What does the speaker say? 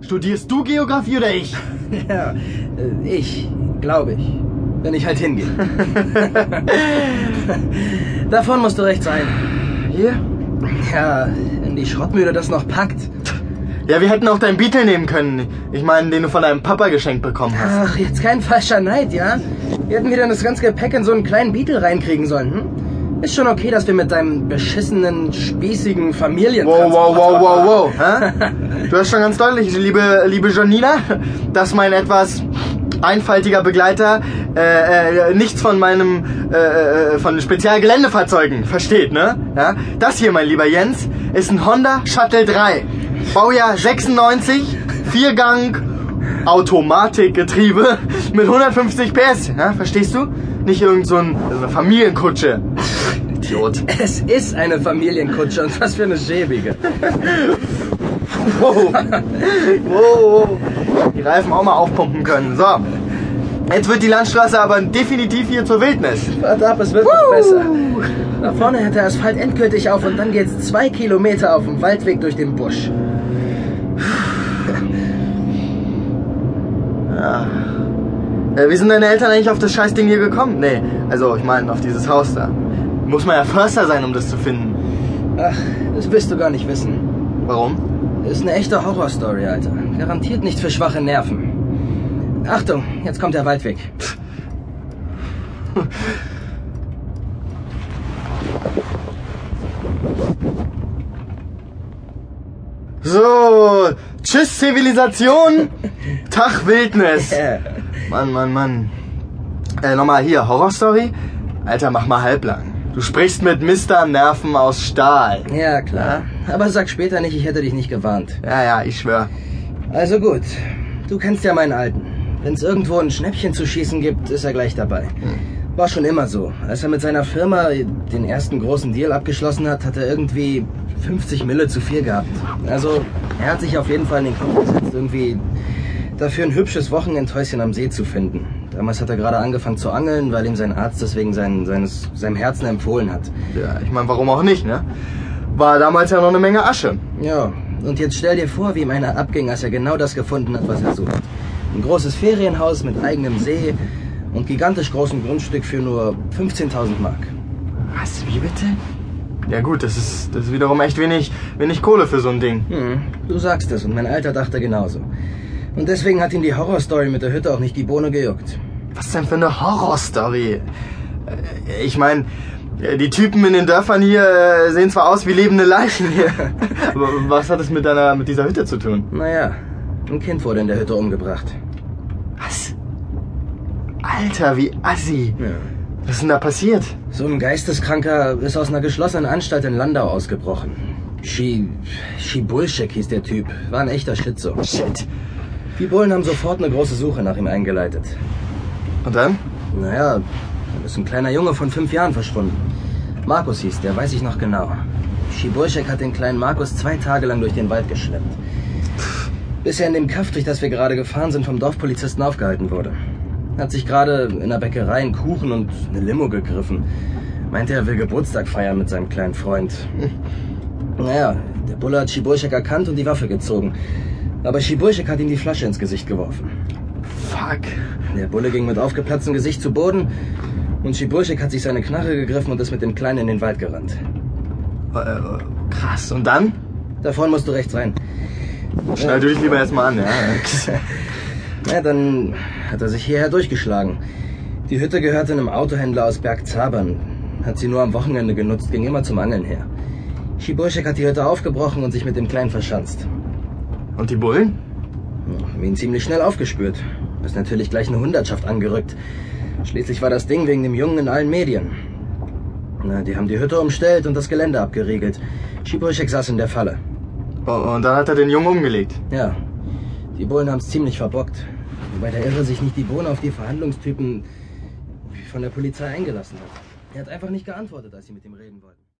Studierst du Geografie oder ich? Ja, äh, ich, glaube ich. Wenn ich halt hingehe. Davon musst du recht sein. Hier? Ja, wenn die Schrottmühle das noch packt. Ja, wir hätten auch deinen Beetle nehmen können. Ich meine, den du von deinem Papa geschenkt bekommen hast. Ach, jetzt kein falscher Neid, ja? Wir hätten wieder das ganze Gepäck in so einen kleinen Beetle reinkriegen sollen, hm? Ist schon okay, dass wir mit deinem beschissenen, spießigen Wow, Familientransporter... wow, wow, wow, wow. Hä? Du hast schon ganz deutlich, liebe, liebe Janina, dass mein etwas einfältiger Begleiter äh, äh, nichts von meinem äh, äh, von Spezialgeländefahrzeugen versteht, ne? Ja? Das hier, mein lieber Jens, ist ein Honda Shuttle 3. Baujahr 96, Viergang, Automatikgetriebe mit 150 PS. Ja? Verstehst du? Nicht irgend so ein, so eine Familienkutsche. Idiot. Es ist eine Familienkutsche und was für eine schäbige. Wow. wow. Die Reifen auch mal aufpumpen können. So. Jetzt wird die Landstraße aber definitiv hier zur Wildnis. Warte ab, es wird noch besser. Da vorne hört der Asphalt endgültig auf und dann geht's zwei Kilometer auf dem Waldweg durch den Busch. Äh, wie sind deine Eltern eigentlich auf das Scheißding hier gekommen? Nee, also ich meine auf dieses Haus da. Muss man ja Förster sein, um das zu finden. Ach, das willst du gar nicht wissen. Warum? Das ist eine echte Horrorstory, Alter. Garantiert nicht für schwache Nerven. Achtung, jetzt kommt der Waldweg. So, tschüss Zivilisation, Tag Wildnis. Mann, Mann, Mann. Äh, nochmal hier, Horrorstory? Alter, mach mal halblang. Du sprichst mit Mr. Nerven aus Stahl. Ja, klar. Aber sag später nicht, ich hätte dich nicht gewarnt. Ja, ja, ich schwör. Also gut, du kennst ja meinen Alten. Wenn es irgendwo ein Schnäppchen zu schießen gibt, ist er gleich dabei. War schon immer so. Als er mit seiner Firma den ersten großen Deal abgeschlossen hat, hat er irgendwie 50 Mille zu viel gehabt. Also, er hat sich auf jeden Fall in den Kopf gesetzt, irgendwie dafür ein hübsches Wochenendhäuschen am See zu finden. Damals hat er gerade angefangen zu angeln, weil ihm sein Arzt deswegen sein, seines, seinem Herzen empfohlen hat. Ja, ich meine, warum auch nicht, ne? War damals ja noch eine Menge Asche. Ja, und jetzt stell dir vor, wie ihm einer abging, als er genau das gefunden hat, was er sucht. Ein großes Ferienhaus mit eigenem See und gigantisch großem Grundstück für nur 15.000 Mark. Was, wie bitte? Ja gut, das ist, das ist wiederum echt wenig, wenig Kohle für so ein Ding. Hm, du sagst es und mein Alter dachte genauso. Und deswegen hat ihn die Horrorstory mit der Hütte auch nicht die Bohne gejuckt. Was denn für eine Horrorstory? Äh, Ich meine, die Typen in den Dörfern hier äh, sehen zwar aus wie lebende Leichen hier. Aber was hat es mit deiner, mit dieser Hütte zu tun? Naja, ein Kind wurde in der Hütte umgebracht. Was? Alter, wie assi. Ja. Was ist denn da passiert? So ein Geisteskranker ist aus einer geschlossenen Anstalt in Landau ausgebrochen. Shi... Shibulschek hieß der Typ. War ein echter Schizo. Shit. Die Bullen haben sofort eine große Suche nach ihm eingeleitet. Und dann? Naja, dann ist ein kleiner Junge von fünf Jahren verschwunden. Markus hieß der, weiß ich noch genau. Schiburschek hat den kleinen Markus zwei Tage lang durch den Wald geschleppt. Bis er in dem Kaff, durch das wir gerade gefahren sind, vom Dorfpolizisten aufgehalten wurde. Hat sich gerade in der Bäckerei einen Kuchen und eine Limo gegriffen. Meinte, er will Geburtstag feiern mit seinem kleinen Freund. Naja, der Bulle hat Schiburschek erkannt und die Waffe gezogen. Aber Schiburschek hat ihm die Flasche ins Gesicht geworfen. Fuck. Der Bulle ging mit aufgeplatztem Gesicht zu Boden und Schiburschek hat sich seine Knarre gegriffen und ist mit dem Kleinen in den Wald gerannt. Äh, äh, krass. Und dann? Davon musst du rechts rein. Schnall du dich lieber erstmal an, ja. Ja, dann hat er sich hierher durchgeschlagen. Die Hütte gehörte einem Autohändler aus Bergzabern. Hat sie nur am Wochenende genutzt, ging immer zum Angeln her. Schiburschek hat die Hütte aufgebrochen und sich mit dem Kleinen verschanzt. Und die Bullen? Haben ihn ziemlich schnell aufgespürt. Ist natürlich gleich eine Hundertschaft angerückt. Schließlich war das Ding wegen dem Jungen in allen Medien. Na, die haben die Hütte umstellt und das Gelände abgeriegelt. Schiburschek saß in der Falle. Oh, Und dann hat er den Jungen umgelegt. Ja, die Bullen haben es ziemlich verbockt. Wobei der Irre sich nicht die Bohne auf die Verhandlungstypen von der Polizei eingelassen hat. Er hat einfach nicht geantwortet, als sie mit ihm reden wollten.